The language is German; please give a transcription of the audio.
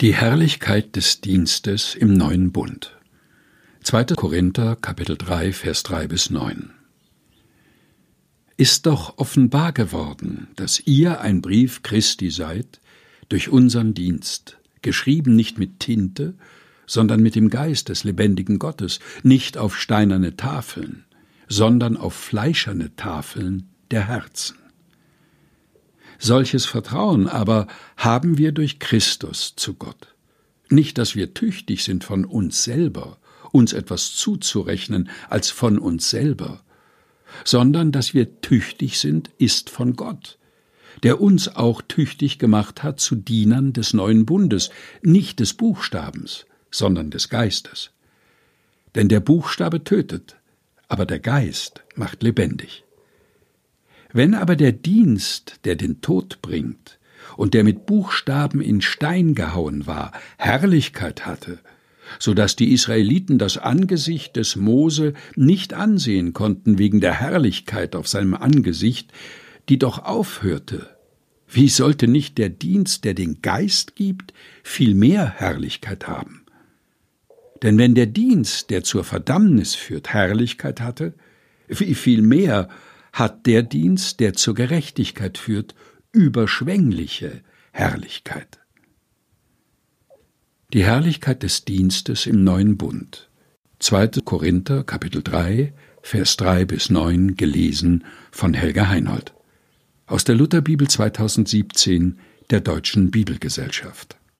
Die Herrlichkeit des Dienstes im neuen Bund. 2. Korinther Kapitel 3 Vers 3 bis 9. Ist doch offenbar geworden, dass ihr ein Brief Christi seid, durch unseren Dienst, geschrieben nicht mit Tinte, sondern mit dem Geist des lebendigen Gottes, nicht auf steinerne Tafeln, sondern auf fleischerne Tafeln der Herzen. Solches Vertrauen aber haben wir durch Christus zu Gott. Nicht, dass wir tüchtig sind von uns selber, uns etwas zuzurechnen als von uns selber, sondern dass wir tüchtig sind, ist von Gott, der uns auch tüchtig gemacht hat zu Dienern des neuen Bundes, nicht des Buchstabens, sondern des Geistes. Denn der Buchstabe tötet, aber der Geist macht lebendig. Wenn aber der Dienst, der den Tod bringt, und der mit Buchstaben in Stein gehauen war, Herrlichkeit hatte, so dass die Israeliten das Angesicht des Mose nicht ansehen konnten wegen der Herrlichkeit auf seinem Angesicht, die doch aufhörte, wie sollte nicht der Dienst, der den Geist gibt, viel mehr Herrlichkeit haben? Denn wenn der Dienst, der zur Verdammnis führt, Herrlichkeit hatte, wie viel mehr hat der Dienst, der zur Gerechtigkeit führt, überschwängliche Herrlichkeit. Die Herrlichkeit des Dienstes im neuen Bund. 2. Korinther Kapitel 3 Vers 3 bis 9 gelesen von Helga Heinold aus der Lutherbibel 2017 der Deutschen Bibelgesellschaft